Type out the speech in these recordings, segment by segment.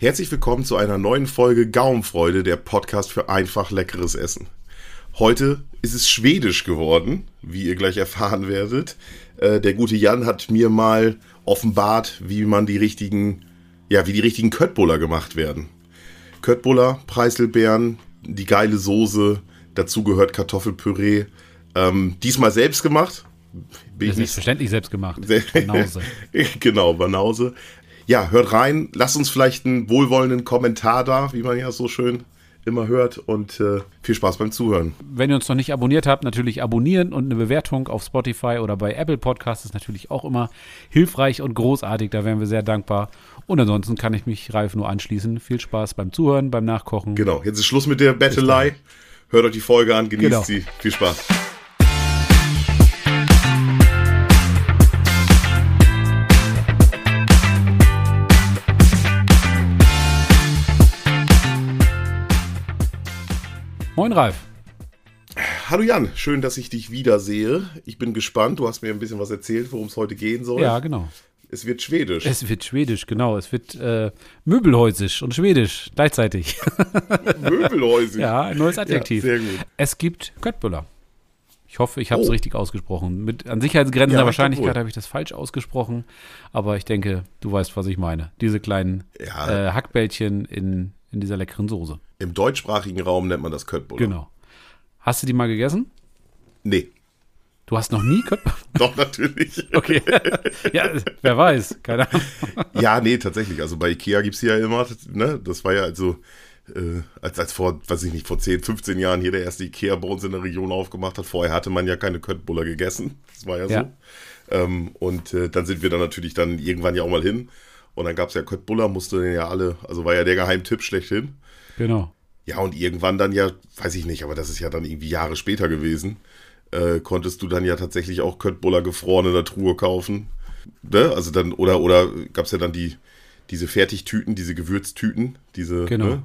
Herzlich willkommen zu einer neuen Folge Gaumenfreude, der Podcast für einfach leckeres Essen. Heute ist es schwedisch geworden, wie ihr gleich erfahren werdet. Äh, der gute Jan hat mir mal offenbart, wie man die richtigen, ja, wie die richtigen Köttbullar gemacht werden. Köttbullar, Preiselbeeren, die geile Soße, dazu gehört Kartoffelpüree. Ähm, diesmal selbst gemacht. Bin ich selbstverständlich selbst gemacht. Banause. genau, Banause. Ja, hört rein. Lasst uns vielleicht einen wohlwollenden Kommentar da, wie man ja so schön immer hört. Und äh, viel Spaß beim Zuhören. Wenn ihr uns noch nicht abonniert habt, natürlich abonnieren und eine Bewertung auf Spotify oder bei Apple Podcasts ist natürlich auch immer hilfreich und großartig. Da wären wir sehr dankbar. Und ansonsten kann ich mich Ralf nur anschließen. Viel Spaß beim Zuhören, beim Nachkochen. Genau, jetzt ist Schluss mit der Bettelei. Hört euch die Folge an, genießt genau. sie. Viel Spaß. Moin Ralf. Hallo Jan, schön, dass ich dich wiedersehe. Ich bin gespannt. Du hast mir ein bisschen was erzählt, worum es heute gehen soll. Ja, genau. Es wird schwedisch. Es wird schwedisch, genau. Es wird äh, möbelhäusisch und schwedisch gleichzeitig. möbelhäusig? ja, ein neues Adjektiv. Ja, sehr gut. Es gibt Köttbullar. Ich hoffe, ich habe es oh. richtig ausgesprochen. Mit an sicherheitsgrenzender ja, Wahrscheinlichkeit habe ich das falsch ausgesprochen, aber ich denke, du weißt, was ich meine. Diese kleinen ja. äh, Hackbällchen in, in dieser leckeren Soße. Im deutschsprachigen Raum nennt man das Köttbullar. Genau. Hast du die mal gegessen? Nee. Du hast noch nie Köttbullar? Doch, natürlich. okay. ja, wer weiß. Keine Ahnung. ja, nee, tatsächlich. Also bei Ikea gibt es ja immer, ne? Das war ja also, äh, als, als vor, weiß ich nicht, vor 10, 15 Jahren hier der erste Ikea bei uns in der Region aufgemacht hat. Vorher hatte man ja keine Köttbullar gegessen. Das war ja, ja. so. Ähm, und äh, dann sind wir dann natürlich dann irgendwann ja auch mal hin. Und dann gab es ja Köttbullar, musste ja alle, also war ja der Geheimtipp schlechthin. Genau. Ja, und irgendwann dann ja, weiß ich nicht, aber das ist ja dann irgendwie Jahre später gewesen, äh, konntest du dann ja tatsächlich auch Köttbullar gefroren in der Truhe kaufen. Ne? Also dann, oder, oder gab es ja dann die, diese Fertigtüten, diese Gewürztüten, diese, genau. Ne?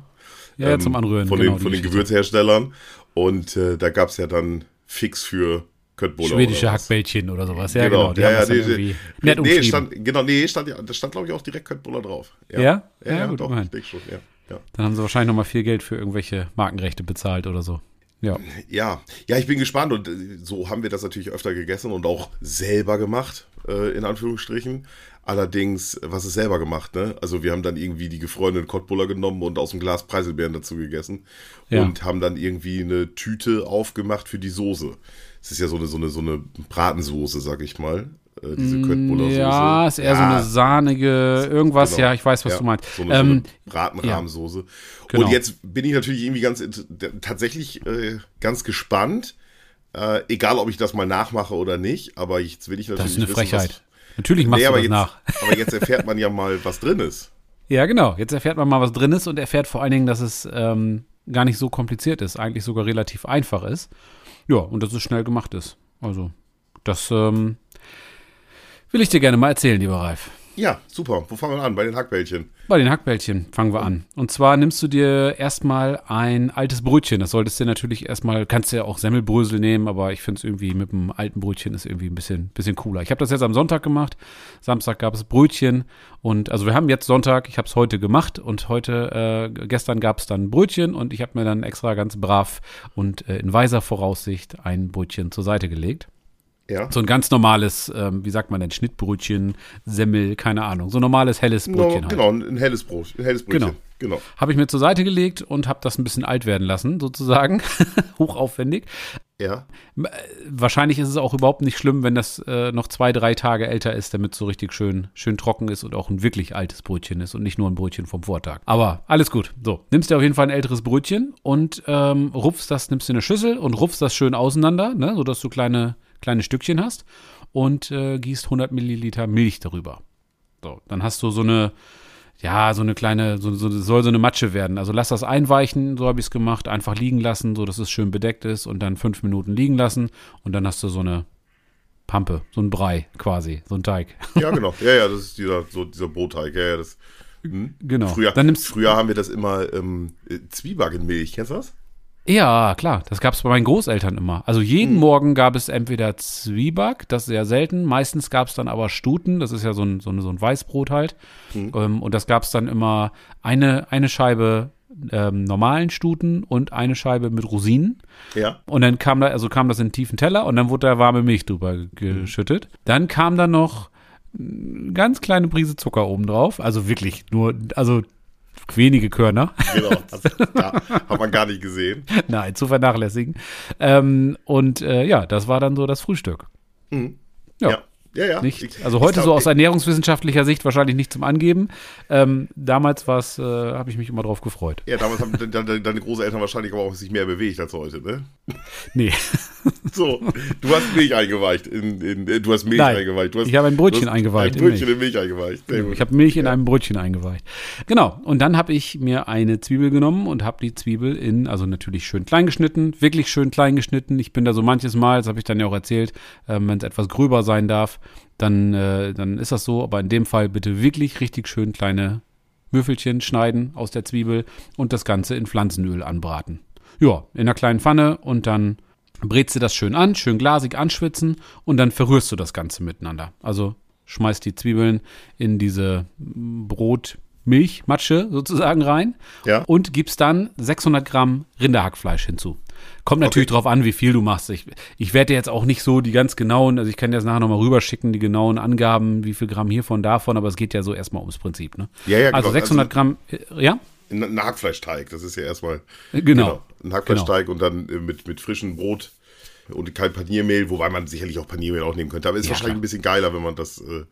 Ja, ähm, zum Anrühren. Von, genau, den, von den Gewürzherstellern. Und äh, da gab es ja dann fix für Köttbullar. Schwedische Hackbällchen oder sowas. Ja, genau. genau. Ja, ja, nee, nett nee, stand, genau, nee, stand, das stand, glaube ich, auch direkt Köttbullar drauf. Ja? Ja, ja, ja gut, doch, ich denke schon, ja. Ja. Dann haben sie wahrscheinlich nochmal viel Geld für irgendwelche Markenrechte bezahlt oder so. Ja. ja, ja, ich bin gespannt und äh, so haben wir das natürlich öfter gegessen und auch selber gemacht, äh, in Anführungsstrichen. Allerdings, was ist selber gemacht, ne? Also wir haben dann irgendwie die gefrorenen Kottbuller genommen und aus dem Glas Preiselbeeren dazu gegessen ja. und haben dann irgendwie eine Tüte aufgemacht für die Soße. Es ist ja so eine, so eine, so eine Bratensoße, sag ich mal äh, diese Köttbullar-Soße. Ja, ist eher ja. so eine sahnige, irgendwas, genau. ja, ich weiß, was ja. du meinst. So eine, ähm, so Bratenrahmsoße. Ja. Genau. Und jetzt bin ich natürlich irgendwie ganz, tatsächlich äh, ganz gespannt, äh, egal ob ich das mal nachmache oder nicht, aber jetzt will ich natürlich Das ist eine wissen, Frechheit. Was, natürlich machst nee, du das jetzt, nach. Aber jetzt erfährt man ja mal, was drin ist. Ja, genau. Jetzt erfährt man mal, was drin ist und erfährt vor allen Dingen, dass es ähm, gar nicht so kompliziert ist, eigentlich sogar relativ einfach ist. Ja, und dass es schnell gemacht ist. Also, das ähm, Will ich dir gerne mal erzählen, lieber Ralf. Ja, super. Wo fangen wir an? Bei den Hackbällchen. Bei den Hackbällchen fangen wir an. Und zwar nimmst du dir erstmal ein altes Brötchen. Das solltest du natürlich erstmal, kannst du ja auch Semmelbrösel nehmen, aber ich finde es irgendwie mit einem alten Brötchen ist irgendwie ein bisschen, bisschen cooler. Ich habe das jetzt am Sonntag gemacht. Samstag gab es Brötchen. Und also wir haben jetzt Sonntag, ich habe es heute gemacht und heute, äh, gestern gab es dann Brötchen und ich habe mir dann extra ganz brav und äh, in weiser Voraussicht ein Brötchen zur Seite gelegt. Ja. So ein ganz normales, ähm, wie sagt man denn, Schnittbrötchen, Semmel, keine Ahnung. So ein normales helles Brötchen. No, genau, ein helles Brot, ein helles Brötchen. Genau. genau. Habe ich mir zur Seite gelegt und habe das ein bisschen alt werden lassen, sozusagen. Hochaufwendig. Ja. Äh, wahrscheinlich ist es auch überhaupt nicht schlimm, wenn das äh, noch zwei, drei Tage älter ist, damit es so richtig schön, schön trocken ist und auch ein wirklich altes Brötchen ist und nicht nur ein Brötchen vom Vortag. Aber alles gut. So, nimmst dir auf jeden Fall ein älteres Brötchen und ähm, rupfst das, nimmst dir eine Schüssel und rupfst das schön auseinander, ne, sodass du kleine kleine Stückchen hast und äh, gießt 100 Milliliter Milch darüber. So, dann hast du so eine, ja, so eine kleine, so, so, soll so eine Matsche werden. Also lass das einweichen, so habe ich es gemacht, einfach liegen lassen, so dass es schön bedeckt ist und dann fünf Minuten liegen lassen und dann hast du so eine Pampe, so ein Brei quasi, so ein Teig. Ja, genau. Ja, ja, das ist dieser, so dieser Brotteig. Ja, ja, das. Hm. Genau. Früher, dann nimmst, früher haben wir das immer ähm, Zwieback in Milch, kennst du das? Ja, klar, das gab es bei meinen Großeltern immer. Also jeden Hm. Morgen gab es entweder Zwieback, das ist sehr selten, meistens gab es dann aber Stuten, das ist ja so ein, so ein, so ein Weißbrot halt. Hm. Ähm, und das gab es dann immer eine, eine Scheibe ähm, normalen Stuten und eine Scheibe mit Rosinen. Ja. Und dann kam da, also kam das in einen tiefen Teller und dann wurde da warme Milch drüber geschüttet. Dann kam da noch eine ganz kleine Prise Zucker oben drauf. Also wirklich nur, also wenige Körner. Genau. Das, hat man gar nicht gesehen. Nein, zu vernachlässigen. Ähm, und äh, ja, das war dann so das Frühstück. Mhm. Ja. Ja. Ja, ja. Nicht, Ich- also heute glaub, so aus ernährungswissenschaftlicher Sicht wahrscheinlich nicht zum Angeben. Ähm, damals war äh, habe ich mich immer drauf gefreut. Ja, damals haben de- de- deine Großeltern wahrscheinlich aber auch sich mehr bewegt als heute, ne? Nee, So, du hast Milch eingeweicht. In, in, äh, du hast Milch Nein, eingeweicht. Hast, ich habe ein Brötchen eingeweicht Ein in Brötchen Milch. in Milch eingeweicht. Sehr gut. ich habe Milch in einem Brötchen eingeweicht. Genau, und dann habe ich mir eine Zwiebel genommen und habe die Zwiebel in, also natürlich schön klein geschnitten, wirklich schön klein geschnitten. Ich bin da so manches Mal, das habe ich dann ja auch erzählt, ähm, wenn es etwas gröber sein darf, dann, äh, dann ist das so. Aber in dem Fall bitte wirklich richtig schön kleine Würfelchen schneiden aus der Zwiebel und das Ganze in Pflanzenöl anbraten. Ja, in einer kleinen Pfanne und dann brätst du das schön an, schön glasig anschwitzen und dann verrührst du das Ganze miteinander. Also schmeißt die Zwiebeln in diese Brotmilchmatsche sozusagen rein Ja. und gibst dann 600 Gramm Rinderhackfleisch hinzu. Kommt natürlich drauf an, wie viel du machst. Ich, ich werde jetzt auch nicht so die ganz genauen, also ich kann dir das nachher nochmal rüberschicken, die genauen Angaben, wie viel Gramm hiervon, davon, aber es geht ja so erstmal ums Prinzip. Ne? Ja, ja, Also genau. 600 Gramm, äh, ja? Ein, Hackfleischteig, das ist ja erstmal. Genau. Ein Hackfleischteig und dann äh, mit, mit frischem Brot und kein Paniermehl, wobei man sicherlich auch Paniermehl auch nehmen könnte. Aber ist Ja, wahrscheinlich klar. ein bisschen geiler, wenn man das, äh,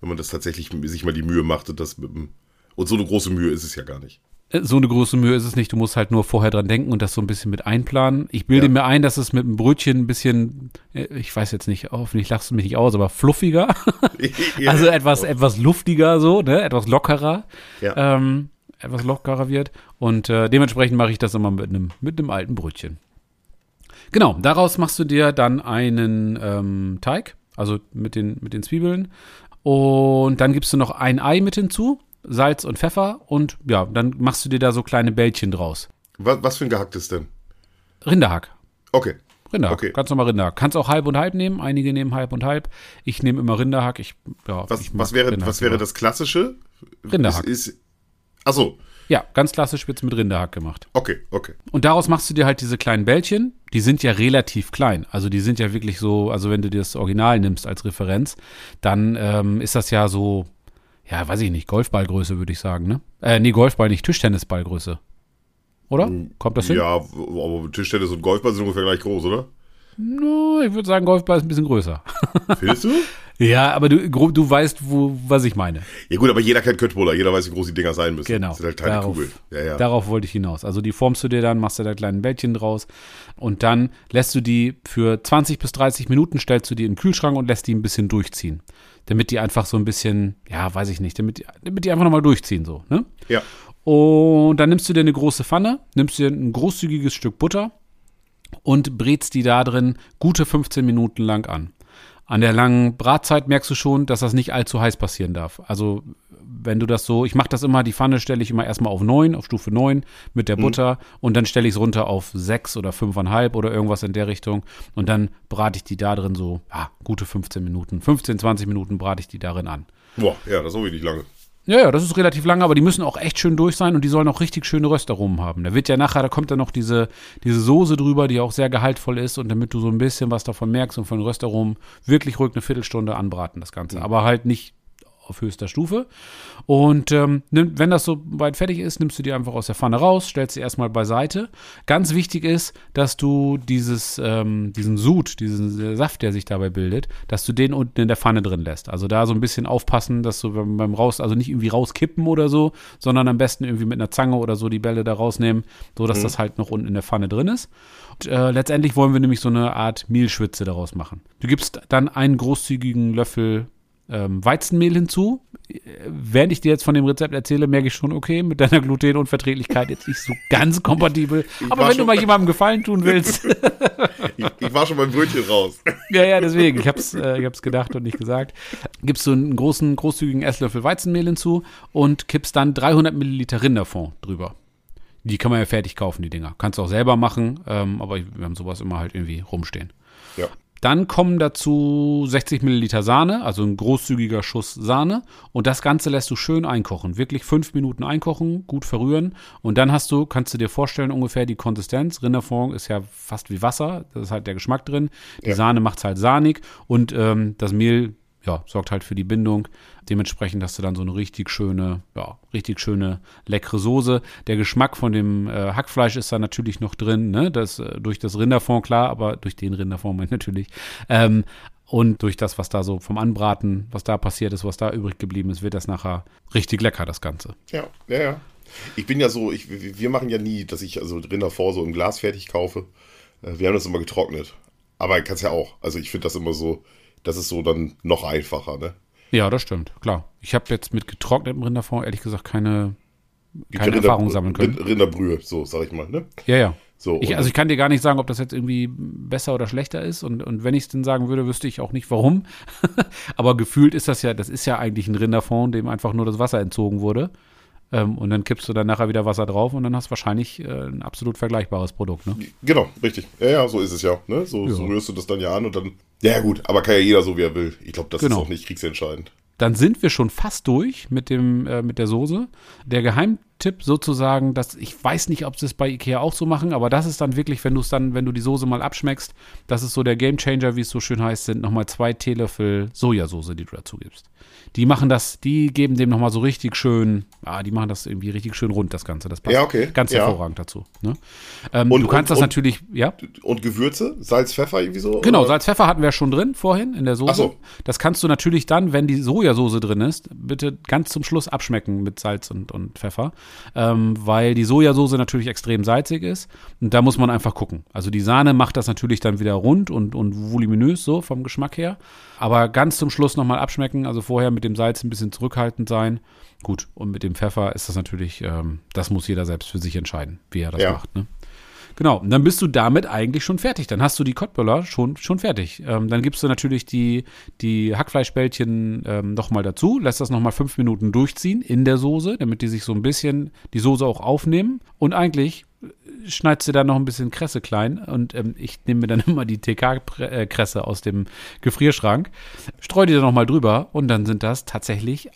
wenn man das tatsächlich sich mal die Mühe macht und das mit dem. Und so eine große Mühe ist es ja gar nicht. Äh, So eine große Mühe ist es nicht. Du musst halt nur vorher dran denken und das so ein bisschen mit einplanen. Ich bilde Ja. mir ein, dass es mit einem Brötchen ein bisschen, äh, ich weiß jetzt nicht, hoffentlich lachst du mich nicht aus, aber fluffiger. Ja. Also etwas, etwas luftiger so, ne? Etwas lockerer. Ja. Ähm, etwas lockerer wird. Und äh, dementsprechend mache ich das immer mit einem, mit einem alten Brötchen. Genau, daraus machst du dir dann einen ähm, Teig, also mit den, mit den Zwiebeln. Und dann gibst du noch ein Ei mit hinzu, Salz und Pfeffer. Und ja, dann machst du dir da so kleine Bällchen draus. was, was für ein gehacktes denn? Rinderhack. Okay. Rinderhack. Okay. Ganz normal Rinderhack. Kannst auch halb und halb nehmen. Einige nehmen halb und halb. Ich nehme immer Rinderhack. Ich, ja, Was, ich was, wäre, Rinderhack was wäre immer. das Klassische? Rinderhack. Ist, ist, achso, Ja, ganz klassisch wird's mit Rinderhack gemacht. okay, okay. Und daraus machst du dir halt diese kleinen Bällchen. Die sind ja relativ klein. Also die sind ja wirklich so, also wenn du dir das Original nimmst als Referenz, dann ähm, ist das ja so, ja, weiß ich nicht, Golfballgröße würde ich sagen, ne? Äh, nee, Golfball nicht, Tischtennisballgröße. Oder? Kommt das hin? Ja, aber Tischtennis und Golfball sind ungefähr gleich groß, oder? No, ich würde sagen, Golfball ist ein bisschen größer. Findest du? ja, aber du, grob, du weißt, wo, was ich meine. Ja gut, aber jeder kennt Köttbullar, jeder weiß, wie groß die Dinger sein müssen. Genau. Das sind halt kleine darauf, Kugeln. Ja, ja. darauf wollte ich hinaus. Also die formst du dir dann, machst du da kleinen Bällchen draus und dann lässt du die für 20 bis 30 Minuten, stellst du die in den Kühlschrank und lässt die ein bisschen durchziehen. Damit die einfach so ein bisschen, ja, weiß ich nicht, damit die, damit die einfach nochmal durchziehen so, ne? ja. Und dann nimmst du dir eine große Pfanne, nimmst dir ein großzügiges Stück Butter und brätst die da drin gute 15 Minuten lang an. An der langen Bratzeit merkst du schon, dass das nicht allzu heiß passieren darf. Also wenn du das so, ich mache das immer, die Pfanne stelle ich immer erstmal auf 9, auf Stufe 9 mit der Butter und dann stelle ich es runter auf 6 oder 5,5 oder irgendwas in der Richtung und dann brate ich die da drin so, ja, gute 15 Minuten, 15, 20 Minuten brate ich die darin an. Boah, ja, das ist so wenig lange. Ja, ja, das ist relativ lange, aber die müssen auch echt schön durch sein und die sollen auch richtig schöne Röstaromen haben. Da wird ja nachher, da kommt dann noch diese, diese Soße drüber, die auch sehr gehaltvoll ist und damit du so ein bisschen was davon merkst und von Röstaromen wirklich ruhig eine Viertelstunde anbraten, das Ganze. Aber halt nicht auf höchster Stufe. Und ähm, wenn das so weit fertig ist, nimmst du die einfach aus der Pfanne raus, stellst sie erstmal beiseite. Ganz wichtig ist, dass du dieses, ähm, diesen Sud, diesen Saft, der sich dabei bildet, dass du den unten in der Pfanne drin lässt. Also da so ein bisschen aufpassen, dass du beim, beim Raus, also nicht irgendwie rauskippen oder so, sondern am besten irgendwie mit einer Zange oder so die Bälle da rausnehmen, so dass das halt noch unten in der Pfanne drin ist. Und, äh, letztendlich wollen wir nämlich so eine Art Mehlschwitze daraus machen. Du gibst dann einen großzügigen Löffel ähm, Weizenmehl hinzu. Äh, Während ich dir jetzt von dem Rezept erzähle, merke ich schon, okay, mit deiner Glutenunverträglichkeit jetzt nicht so ganz kompatibel. Aber war wenn du mal jemandem Gefallen tun willst, Ich, ich war schon beim Brötchen raus. ja, ja, deswegen, ich hab's, äh, ich hab's gedacht und nicht gesagt, gibst du einen großen, großzügigen Esslöffel Weizenmehl hinzu und kippst dann 300 Milliliter Rinderfond drüber. Die kann man ja fertig kaufen, die Dinger. Kannst du auch selber machen, ähm, aber wir haben sowas immer halt irgendwie rumstehen. Ja. Dann kommen dazu 60 Milliliter Sahne, also ein großzügiger Schuss Sahne. Und das Ganze lässt du schön einkochen. Wirklich fünf Minuten einkochen, gut verrühren. Und dann hast du, kannst du dir vorstellen, ungefähr die Konsistenz. Rinderfond ist ja fast wie Wasser. Das ist halt der Geschmack drin. Die Ja. Sahne macht es halt sahnig. Und ähm, das Mehl, ja, sorgt halt für die Bindung. Dementsprechend hast du dann so eine richtig schöne, ja, richtig schöne, leckere Soße. Der Geschmack von dem äh, Hackfleisch ist da natürlich noch drin, ne? Das, äh, durch das Rinderfond, klar, aber durch den Rinderfond meine ich natürlich. Ähm, und durch das, was da so vom Anbraten, was da passiert ist, was da übrig geblieben ist, wird das nachher richtig lecker, das Ganze. Ja, ja, ja. Ich bin ja so, ich, wir machen ja nie, dass ich also Rinderfond so im Glas fertig kaufe. Äh, Wir haben das immer getrocknet. Aber kannst ja auch. Also ich finde das immer so, das ist so dann noch einfacher, ne? Ja, das stimmt, klar. Ich habe jetzt mit getrocknetem Rinderfond ehrlich gesagt keine, keine Rinder- Erfahrung sammeln können. Rind- Rinderbrühe, so sag ich mal, ne? Ja, ja. So, Ich, also ich kann dir gar nicht sagen, ob das jetzt irgendwie besser oder schlechter ist. Und, und wenn ich es denn sagen würde, wüsste ich auch nicht warum. Aber gefühlt ist das ja, das ist ja eigentlich ein Rinderfond, dem einfach nur das Wasser entzogen wurde. Ähm, und dann kippst du dann nachher wieder Wasser drauf und dann hast du wahrscheinlich äh, ein absolut vergleichbares Produkt. Ne? Genau, richtig. Ja, ja, so ist es ja. Ne? So, Ja. so rührst du das dann ja an und dann. Ja, gut, aber kann ja jeder so, wie er will. Ich glaube, das Genau. ist auch nicht kriegsentscheidend. Dann sind wir schon fast durch mit dem äh, mit der Soße. Der Geheimtipp sozusagen, dass ich weiß nicht, ob sie es bei Ikea auch so machen, aber das ist dann wirklich, wenn du es dann, wenn du die Soße mal abschmeckst, das ist so der Gamechanger, wie es so schön heißt, sind nochmal zwei Teelöffel Sojasauce, die du dazu gibst. Die machen das, die geben dem nochmal so richtig schön, ah, die machen das irgendwie richtig schön rund, das Ganze. Das passt Ja, okay. ganz Ja. hervorragend dazu. Ne? Ähm, Und- du kannst und- das und- natürlich, ja. Und Gewürze? Salz, Pfeffer irgendwie so? Genau, oder? Salz, Pfeffer hatten wir schon drin vorhin in der Soße. Ach so. Das kannst du natürlich dann, wenn die Sojasauce drin ist, bitte ganz zum Schluss abschmecken mit Salz und, und Pfeffer, ähm, weil die Sojasauce natürlich extrem salzig ist und da muss man einfach gucken. Also die Sahne macht das natürlich dann wieder rund und, und voluminös so vom Geschmack her, aber ganz zum Schluss nochmal abschmecken, also vorher mit dem Salz ein bisschen zurückhaltend sein. Gut, und mit dem Pfeffer ist das natürlich, ähm, das muss jeder selbst für sich entscheiden, wie er das Ja. macht. Ne? Genau, und dann bist du damit eigentlich schon fertig. Dann hast du die Kottböller schon, schon fertig. Ähm, dann gibst du natürlich die, die Hackfleischbällchen ähm, nochmal dazu, lässt das nochmal fünf Minuten durchziehen in der Soße, damit die sich so ein bisschen die Soße auch aufnehmen. Und eigentlich äh, schneidest du da noch ein bisschen Kresse klein. Und ähm, ich nehme mir dann immer die TK-Kresse aus dem Gefrierschrank, streue die da nochmal drüber und dann sind das tatsächlich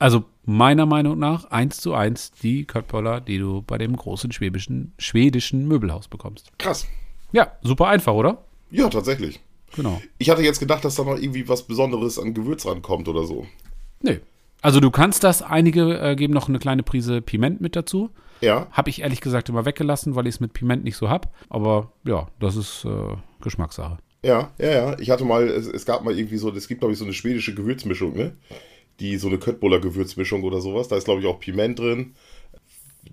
also meiner Meinung nach eins zu eins die Köttböller, die du bei dem großen schwäbischen, schwedischen Möbelhaus bekommst. Krass. Ja, super einfach, oder? Ja, tatsächlich. Genau. Ich hatte jetzt gedacht, dass da noch irgendwie was Besonderes an Gewürz rankommt oder so. Nee. Also du kannst das, einige äh, geben noch eine kleine Prise Piment mit dazu. Ja. Habe ich ehrlich gesagt immer weggelassen, weil ich es mit Piment nicht so hab. Aber ja, das ist äh, Geschmackssache. Ja, ja, ja. Ich hatte mal, es, es gab mal irgendwie so, es gibt glaube ich so eine schwedische Gewürzmischung, ne? Die so eine Köttbuller Gewürzmischung oder sowas. Da ist glaube ich auch Piment drin,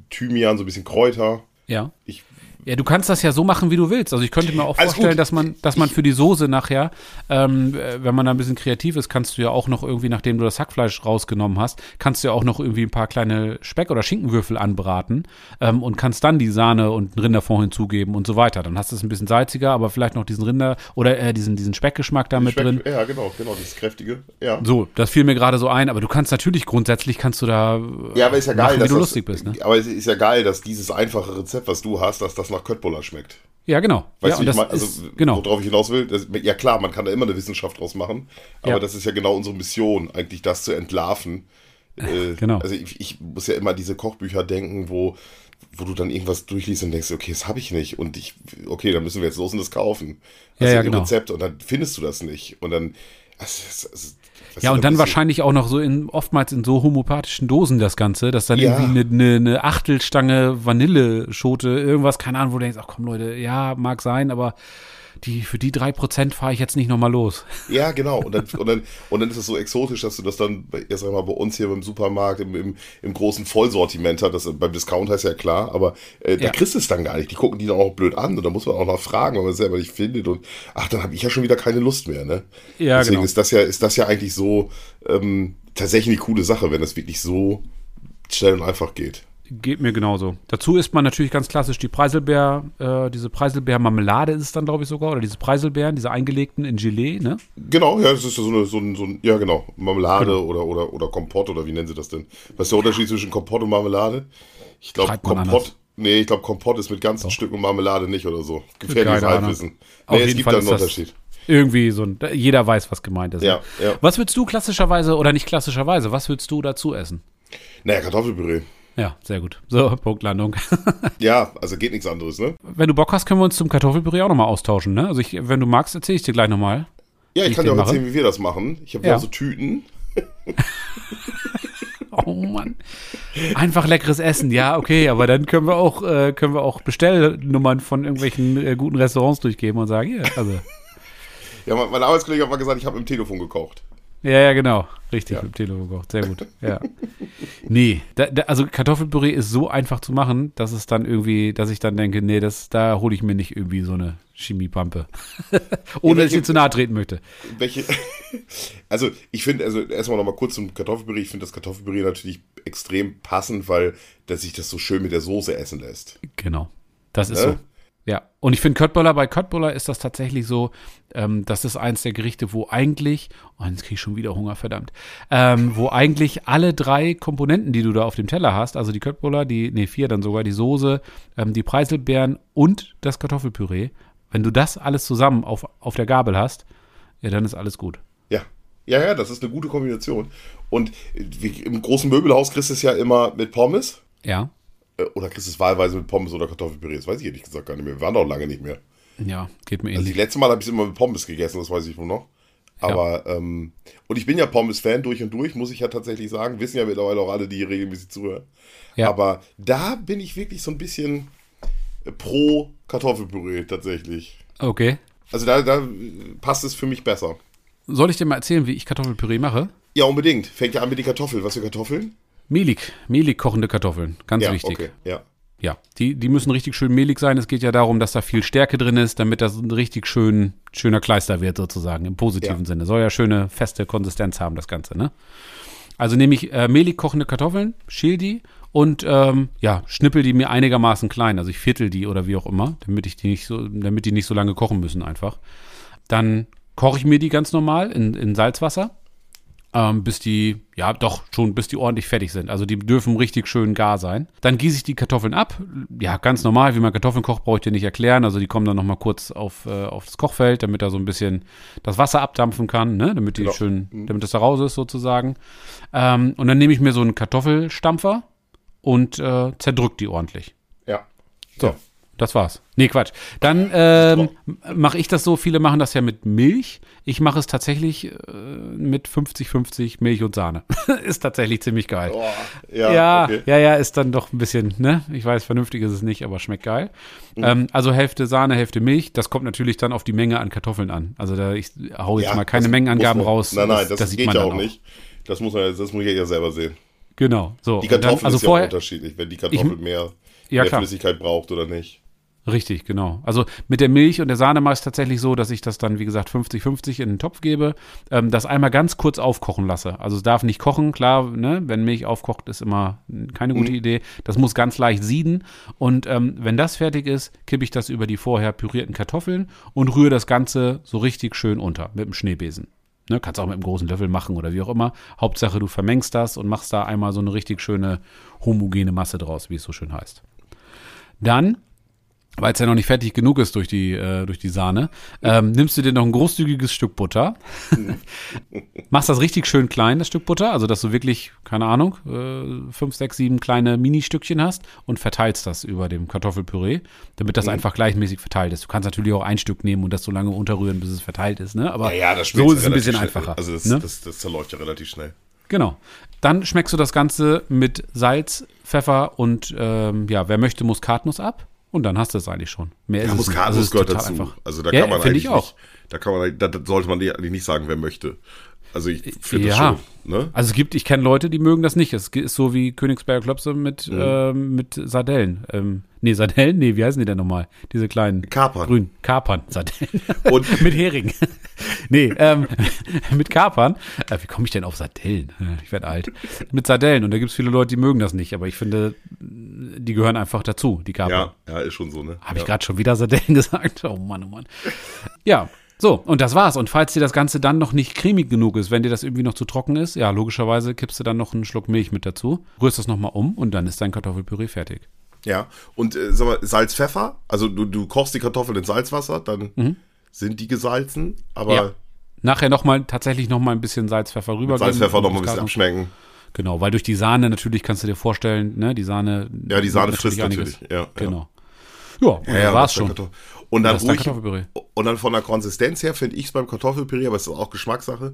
Thymian, so ein bisschen Kräuter. Ja. Ich, Ja, du kannst das ja so machen, wie du willst. Also ich könnte mir auch Alles vorstellen, gut. dass man, dass man für die Soße nachher, ähm, äh, wenn man da ein bisschen kreativ ist, kannst du ja auch noch irgendwie, nachdem du das Hackfleisch rausgenommen hast, kannst du ja auch noch irgendwie ein paar kleine Speck- oder Schinkenwürfel anbraten ähm, und kannst dann die Sahne und einen Rinderfond hinzugeben und so weiter. Dann hast du es ein bisschen salziger, aber vielleicht noch diesen Rinder oder äh, diesen, diesen Speckgeschmack da mit schmeckt- drin. Ja, genau, genau, dieses kräftige. Ja. So, das fiel mir gerade so ein, aber du kannst natürlich grundsätzlich kannst du da äh, Ja, aber ist ja machen, geil, wie dass du das, lustig bist, ne? Aber es ist ja geil, dass dieses einfache Rezept, was du hast, dass das nach Köttbullar schmeckt. Ja, genau. Weißt ja, du, ich meine? Also, ist, genau. worauf ich hinaus will, das, ja klar, man kann da immer eine Wissenschaft draus machen, aber Ja. das ist ja genau unsere Mission, eigentlich das zu entlarven. Äh, Genau. Also ich, ich muss ja immer diese Kochbücher denken, wo, wo du dann irgendwas durchliest und denkst, okay, das habe ich nicht und ich, okay, dann müssen wir jetzt los und das kaufen. Ja, Also ja, ein genau. Rezept und dann findest du das nicht und dann, also, das, Ja, und dann wahrscheinlich auch noch so in, oftmals in so homöopathischen Dosen das Ganze, dass dann Ja. irgendwie eine, eine, eine Achtelstange Vanilleschote, irgendwas, keine Ahnung, wo du denkst, ach komm Leute, ja, mag sein, aber die, für die drei Prozent fahre ich jetzt nicht nochmal los. Ja, genau. Und dann, und, dann, und dann ist es so exotisch, dass du das dann, bei- erst einmal bei uns hier im Supermarkt, im, im, im großen Vollsortiment hast. Das, beim Discount heißt ja klar, aber äh, da Ja. kriegst du es dann gar nicht. Die gucken die dann auch blöd an und da muss man auch noch fragen, wenn man es selber nicht findet. Und ach, dann habe ich ja schon wieder keine Lust mehr. Ne? Ja, Deswegen genau. ist das ja, ist das ja eigentlich so ähm, tatsächlich eine coole Sache, wenn es wirklich so schnell und einfach geht. Geht mir genauso. Dazu isst man natürlich ganz klassisch die Preiselbeer, äh, diese Preiselbeer-Marmelade ist es dann, glaube ich, sogar, oder diese Preiselbeeren, diese eingelegten in Gelee, ne? Genau, ja, das ist so, eine, so, ein, so ein, ja genau, Marmelade Genau. oder, oder, oder Kompott oder wie nennen sie das denn? Was ist der Unterschied zwischen Kompott und Marmelade? Ich glaube, Kompott. Nee, ich glaube, Kompott ist mit ganzen Stücken Marmelade nicht oder so. Gefährliches. Halbwissen. Auf Nee, es jeden gibt Fall da einen Unterschied. Irgendwie so ein, jeder weiß, was gemeint ist. Ja, ne? ja. Was würdest du klassischerweise, oder nicht klassischerweise, was würdest du dazu essen? Naja, Kartoffelpüree. Ja, sehr gut. So, Punktlandung. Ja, also geht nichts anderes, ne? Wenn du Bock hast, können wir uns zum Kartoffelpüree auch nochmal austauschen, ne? Also ich, wenn du magst, erzähle ich dir gleich nochmal. Ja, ich ich kann dir auch mache? erzählen, wie wir das machen. Ich habe Ja. ja so Tüten. Oh Mann. Einfach leckeres Essen, ja, okay, aber dann können wir auch, äh, können wir auch Bestellnummern von irgendwelchen äh, guten Restaurants durchgeben und sagen, hier, also. Ja, mein, mein Arbeitskollege hat mal gesagt, ich habe im Telefon gekocht. Ja, ja, genau. Richtig, Ja. mit dem Telefon gekocht. Sehr gut. Ja. Nee, da, da, also Kartoffelpüree ist so einfach zu machen, dass es dann irgendwie, dass ich dann denke, nee, das, da hole ich mir nicht irgendwie so eine Chemiepampe. Ohne dass ich dir zu nahe treten möchte. Welche? Also, ich finde, also erstmal nochmal kurz zum Kartoffelpüree. Ich finde das Kartoffelpüree natürlich extrem passend, weil dass sich das so schön mit der Soße essen lässt. Genau. Das ist Ne? so. Ja. Und ich finde Köttbullar, bei Köttbullar ist das tatsächlich so, ähm, das ist eins der Gerichte, wo eigentlich, oh, jetzt kriege ich schon wieder Hunger, verdammt, ähm, wo eigentlich alle drei Komponenten, die du da auf dem Teller hast, also die Köttbullar, die, nee, vier dann sogar, die Soße, ähm, die Preiselbeeren und das Kartoffelpüree, wenn du das alles zusammen auf, auf der Gabel hast, ja, dann ist alles gut. Ja. Ja, ja, das ist eine gute Kombination. Und wie, im großen Möbelhaus kriegst du es ja immer mit Pommes. Ja. Äh, Oder kriegst du es wahlweise mit Pommes oder Kartoffelpüree. Das weiß ich ehrlich gesagt gar nicht mehr. Wir waren doch lange nicht mehr. Ja, geht mir Also ähnlich. die letzte Mal habe ich es immer mit Pommes gegessen, das weiß ich wohl noch. Aber, ähm, und ich bin ja Pommes-Fan durch und durch, muss ich ja tatsächlich sagen. Wissen ja mittlerweile auch alle, die hier regelmäßig zuhören. Ja. Aber da bin ich wirklich so ein bisschen pro Kartoffelpüree tatsächlich. Okay. Also da, da passt es für mich besser. Soll ich dir mal erzählen, wie ich Kartoffelpüree mache? Ja, unbedingt. Fängt ja an mit den Kartoffeln. Was für Kartoffeln? Mehlig, mehlig kochende Kartoffeln, ganz ja, wichtig. okay. Ja. Ja, die, die müssen richtig schön mehlig sein. Es geht ja darum, dass da viel Stärke drin ist, damit das ein richtig schön, schöner Kleister wird, sozusagen, im positiven Ja. Sinne. Soll ja schöne, feste Konsistenz haben, das Ganze, ne? Also nehme ich äh, mehlig kochende Kartoffeln, schäl die und ähm, ja, schnippel die mir einigermaßen klein. Also ich viertel die oder wie auch immer, damit ich die nicht so, damit die nicht so lange kochen müssen einfach. Dann koche ich mir die ganz normal in, in Salzwasser ähm, bis die, ja doch, schon bis die ordentlich fertig sind. Also die dürfen richtig schön gar sein. Dann gieße ich die Kartoffeln ab. Ja, ganz normal, wie man Kartoffeln kocht, brauche ich dir nicht erklären. Also die kommen dann nochmal kurz auf, äh, auf das Kochfeld, damit da so ein bisschen das Wasser abdampfen kann, ne? damit die Genau. schön, damit das da raus ist sozusagen. Ähm, und dann nehme ich mir so einen Kartoffelstampfer und äh, zerdrück die ordentlich. Ja. So, Ja. Das war's. Nee, Quatsch. Dann ähm, mache ich das so, viele machen das ja mit Milch. Ich mache es tatsächlich äh, mit 50-50 Milch und Sahne. ist tatsächlich ziemlich geil. Boah, ja, ja, okay. ja, ja, ist dann doch ein bisschen, ne? Ich weiß, vernünftig ist es nicht, aber schmeckt geil. Mhm. Ähm, also Hälfte Sahne, Hälfte Milch. Das kommt natürlich dann auf die Menge an Kartoffeln an. Also da ich hau jetzt Ja, mal keine das Mengenangaben man- raus. Nein, nein, das, sieht geht man ja dann auch nicht. Das muss, man, ja- das muss ich ja selber sehen. Genau, so. Die Und dann- also ist ja auch vorher, unterschiedlich, wenn die Kartoffel mehr, Ja, mehr. Flüssigkeit braucht oder nicht. Richtig, genau. Also mit der Milch und der Sahne mache ich es tatsächlich so, dass ich das dann, wie gesagt, 50-50 in den Topf gebe, ähm, das einmal ganz kurz aufkochen lasse. Also es darf nicht kochen, klar, ne? wenn Milch aufkocht, ist immer keine gute Idee. Das muss ganz leicht sieden. Und ähm, wenn das fertig ist, kippe ich das über die vorher pürierten Kartoffeln und rühre das Ganze so richtig schön unter mit dem Schneebesen. Ne, kannst auch mit einem großen Löffel machen oder wie auch immer. Hauptsache, du vermengst das und machst da einmal so eine richtig schöne homogene Masse draus, wie es so schön heißt. Dann, weil es ja noch nicht fertig genug ist durch die, äh, durch die Sahne, ähm, nimmst du dir noch ein großzügiges Stück Butter, machst das richtig schön klein, das Stück Butter, also dass du wirklich, keine Ahnung, äh, fünf, sechs, sieben kleine Ministückchen hast und verteilst das über dem Kartoffelpüree, damit das einfach gleichmäßig verteilt ist. Du kannst natürlich auch ein Stück nehmen und das so lange unterrühren, bis es verteilt ist, ne? Aber Ja, ja, das so ist es ein bisschen schnell. einfacher. Also das, ne? das, das zerläuft ja relativ schnell. Genau. Dann schmeckst du das Ganze mit Salz, Pfeffer und ähm, ja, wer möchte Muskatnuss ab. Und dann hast du es eigentlich schon. Mehr Ja, ist. Also Muskatnuss gehört total dazu. einfach. Also da Ja, kann man eigentlich ich auch. nicht, da kann man, da sollte man eigentlich nicht sagen, wer möchte. Also ich finde Ja. das schon, ne? Also es gibt, ich kenne Leute, die mögen das nicht. Es ist so wie Königsberger Klopse mit, Mhm. ähm, mit Sardellen. Ähm, nee, Sardellen? Nee, wie heißen die denn nochmal? Diese kleinen. Kapern. Grün. Kapern. Sardellen. Und- mit Hering. nee, ähm, mit Kapern. Äh, wie komme ich denn auf Sardellen? Äh, Ich werde alt. Mit Sardellen. Und da gibt es viele Leute, die mögen das nicht. Aber ich finde, die gehören einfach dazu, die Kapern. Ja, ja, ist schon so, ne? Habe ja. ich gerade schon wieder Sardellen gesagt? Oh Mann, oh Mann. Ja, so, und das war's. Und falls dir das Ganze dann noch nicht cremig genug ist, wenn dir das irgendwie noch zu trocken ist, ja, logischerweise kippst du dann noch einen Schluck Milch mit dazu, rührst das nochmal um und dann ist dein Kartoffelpüree fertig. Ja, und äh, sag mal, Salz, Pfeffer, also du, du kochst die Kartoffeln in Salzwasser, dann Mhm. sind die gesalzen, aber Ja. Nachher noch mal, tatsächlich noch mal ein bisschen Salz, Pfeffer rüber. Salz, Pfeffer noch mal ein bisschen abschmecken. Genau, weil durch die Sahne natürlich kannst du dir vorstellen, ne, die Sahne. Ja, die Sahne frisst natürlich. Ja, ja. Genau. Ja, Ja, ja, war's das ist schon. Und dann ruhig, und dann von der Konsistenz her finde ich es beim Kartoffelpüree, aber es ist auch Geschmackssache,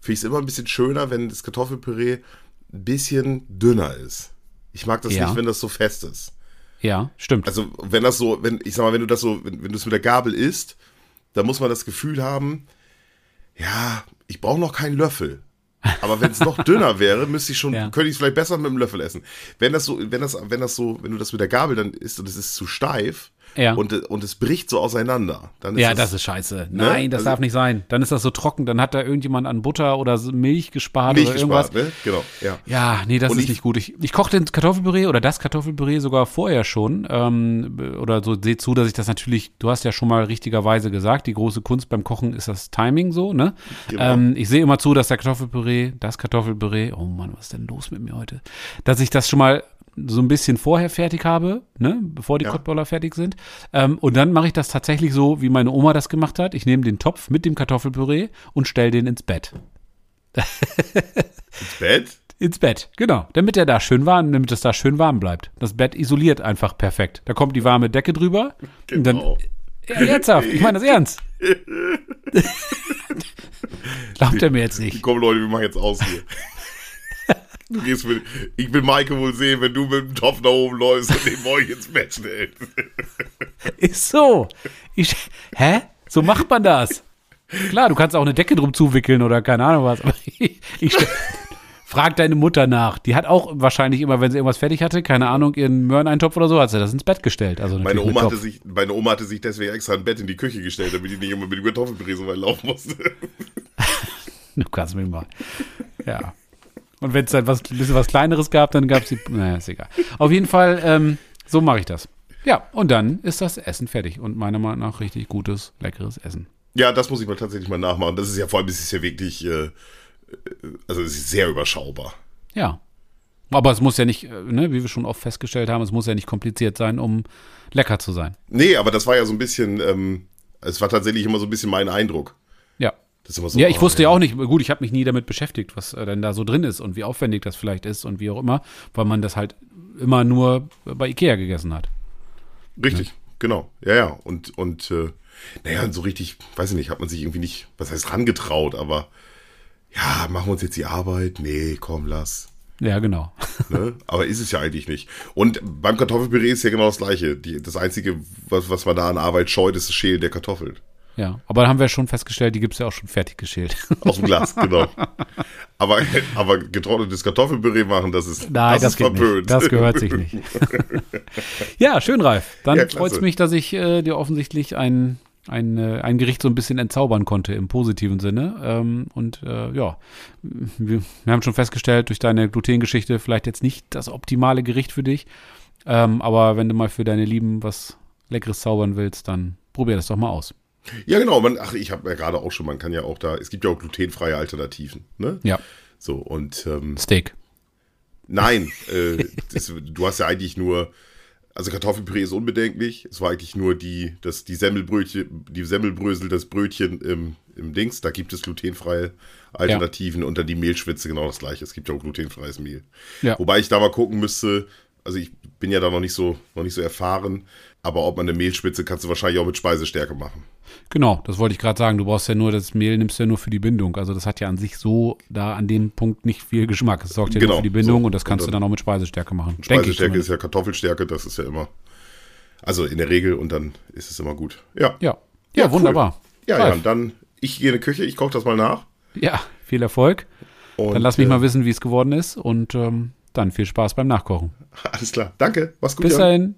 finde ich es immer ein bisschen schöner, wenn das Kartoffelpüree ein bisschen dünner ist. Ich mag das Ja. nicht, wenn das so fest ist. Ja, stimmt. Also, wenn das so, wenn, ich sag mal, wenn du das so, wenn, wenn du es mit der Gabel isst, dann muss man das Gefühl haben, ja, ich brauche noch keinen Löffel. Aber wenn es noch dünner wäre, müsste ich schon, Ja. könnte ich es vielleicht besser mit dem Löffel essen. Wenn das so, wenn das, wenn das so, wenn du das mit der Gabel dann isst und es ist zu steif Ja. und, und es bricht so auseinander, dann ist ja, es, das ist scheiße. Nein, das Also- darf nicht sein. Dann ist das so trocken, dann hat da irgendjemand an Butter oder Milch gespart nicht oder irgendwas. gespart, ne? Genau, ja. Ja, nee, das Und ist ich- nicht gut. Ich, ich koche den Kartoffelpüree oder das Kartoffelpüree sogar vorher schon. Ähm, oder so, seht zu, dass ich das natürlich, du hast ja schon mal richtigerweise gesagt, die große Kunst beim Kochen ist das Timing so, ne? Genau. Ähm, ich sehe immer zu, dass der Kartoffelpüree, das Kartoffelpüree, oh Mann, was ist denn los mit mir heute? Dass ich das schon mal so ein bisschen vorher fertig habe, ne, bevor die Ja. Kottboller fertig sind. Ähm, und dann mache ich das tatsächlich so, wie meine Oma das gemacht hat. Ich nehme den Topf mit dem Kartoffelpüree und stelle den ins Bett. Ins Bett? Ins Bett, genau. Damit er da schön warm, damit es da schön warm bleibt. Das Bett isoliert einfach perfekt. Da kommt die warme Decke drüber. Und dann, Genau. ja, ernsthaft, ich meine das ernst. Glaubt er mir jetzt nicht. Komm Leute, wir machen jetzt aus hier. Du gehst mit, ich will Maike wohl sehen, wenn du mit dem Topf nach oben läufst und den Boy ins Bett stellst. Ist so. Ich, hä? So macht man das. Klar, du kannst auch eine Decke drum zuwickeln oder keine Ahnung was. Aber ich, ich frag deine Mutter nach. Die hat auch wahrscheinlich immer, wenn sie irgendwas fertig hatte, keine Ahnung, ihren Möhreneintopf oder so, hat sie das ins Bett gestellt. Also Meine Oma, hatte sich, meine Oma hatte sich deswegen extra ein Bett in die Küche gestellt, damit die nicht immer mit dem Kartoffelpüree so weit laufen musste. Du kannst mich mal. Ja. Und wenn es dann was, ein bisschen was Kleineres gab, dann gab es die. Naja, ist egal. Auf jeden Fall, ähm, so mache ich das. Ja, und dann ist das Essen fertig. Und meiner Meinung nach richtig gutes, leckeres Essen. Ja, das muss ich mal tatsächlich mal nachmachen. Das ist ja vor allem, das ist ja wirklich, äh, äh, also es ist sehr überschaubar. Ja. Aber es muss ja nicht, äh, ne, wie wir schon oft festgestellt haben, es muss ja nicht kompliziert sein, um lecker zu sein. Nee, aber das war ja so ein bisschen, ähm, es war tatsächlich immer so ein bisschen mein Eindruck. Ja. Das ist immer so, Ja, ich oh, wusste ja auch nicht, gut, ich habe mich nie damit beschäftigt, was äh, denn da so drin ist und wie aufwendig das vielleicht ist und wie auch immer, weil man das halt immer nur bei Ikea gegessen hat. Richtig, genau. Ja, ja. Und, und äh, naja, so richtig, weiß ich nicht, hat man sich irgendwie nicht, was heißt rangetraut, aber ja, machen wir uns jetzt die Arbeit? Nee, komm, lass. Ja, genau. Ne? Aber ist es ja eigentlich nicht. Und beim Kartoffelpüree ist ja genau das Gleiche. Die, das Einzige, was, was man da an Arbeit scheut, ist das Schälen der Kartoffeln. Ja, aber da haben wir schon festgestellt, die gibt's ja auch schon fertig geschält. Aus dem Glas, genau. Aber, aber getrocknetes Kartoffelpüree machen, das ist, Nein, das, ist geht nicht. Das gehört sich nicht. ja, schön, Ralf. Dann Ja, klasse. freut's mich, dass ich äh, dir offensichtlich ein, ein, äh, ein Gericht so ein bisschen entzaubern konnte im positiven Sinne. Ähm, und äh, ja, wir, wir haben schon festgestellt, durch deine Glutengeschichte vielleicht jetzt nicht das optimale Gericht für dich. Ähm, aber wenn du mal für deine Lieben was Leckeres zaubern willst, dann probier das doch mal aus. Ja, genau. Man, ach, ich habe ja gerade auch schon, man kann ja auch da, es gibt ja auch glutenfreie Alternativen. Ne? Ja, So, und ähm, Steak. Nein, äh, das, du hast ja eigentlich nur, also Kartoffelpüree ist unbedenklich. Es war eigentlich nur die, das, die Semmelbrötchen, die Semmelbrösel, das Brötchen im, im Dings. Da gibt es glutenfreie Alternativen und dann die Mehlschwitze genau das gleiche. Es gibt ja auch glutenfreies Mehl. Ja. Wobei ich da mal gucken müsste, also ich bin ja da noch nicht so, noch nicht so erfahren, aber ob man eine Mehlspitze kannst du wahrscheinlich auch mit Speisestärke machen. Genau, das wollte ich gerade sagen. Du brauchst ja nur das Mehl, nimmst ja nur für die Bindung. Also das hat ja an sich so da an dem Punkt nicht viel Geschmack. Es sorgt ja Genau, nur für die Bindung so. und das kannst Und du dann- auch mit Speisestärke machen. Speisestärke ist ja Kartoffelstärke, das ist ja immer, also in der Regel und dann ist es immer gut. Ja. Ja, ja, cool. wunderbar. Ja, Ralf. ja, dann ich gehe in die Küche, ich koche das mal nach. Ja, viel Erfolg. Und, Dann lass mich äh, mal wissen, wie es geworden ist und ähm, dann viel Spaß beim Nachkochen. Alles klar. Danke. Mach's gut. Bis dahin.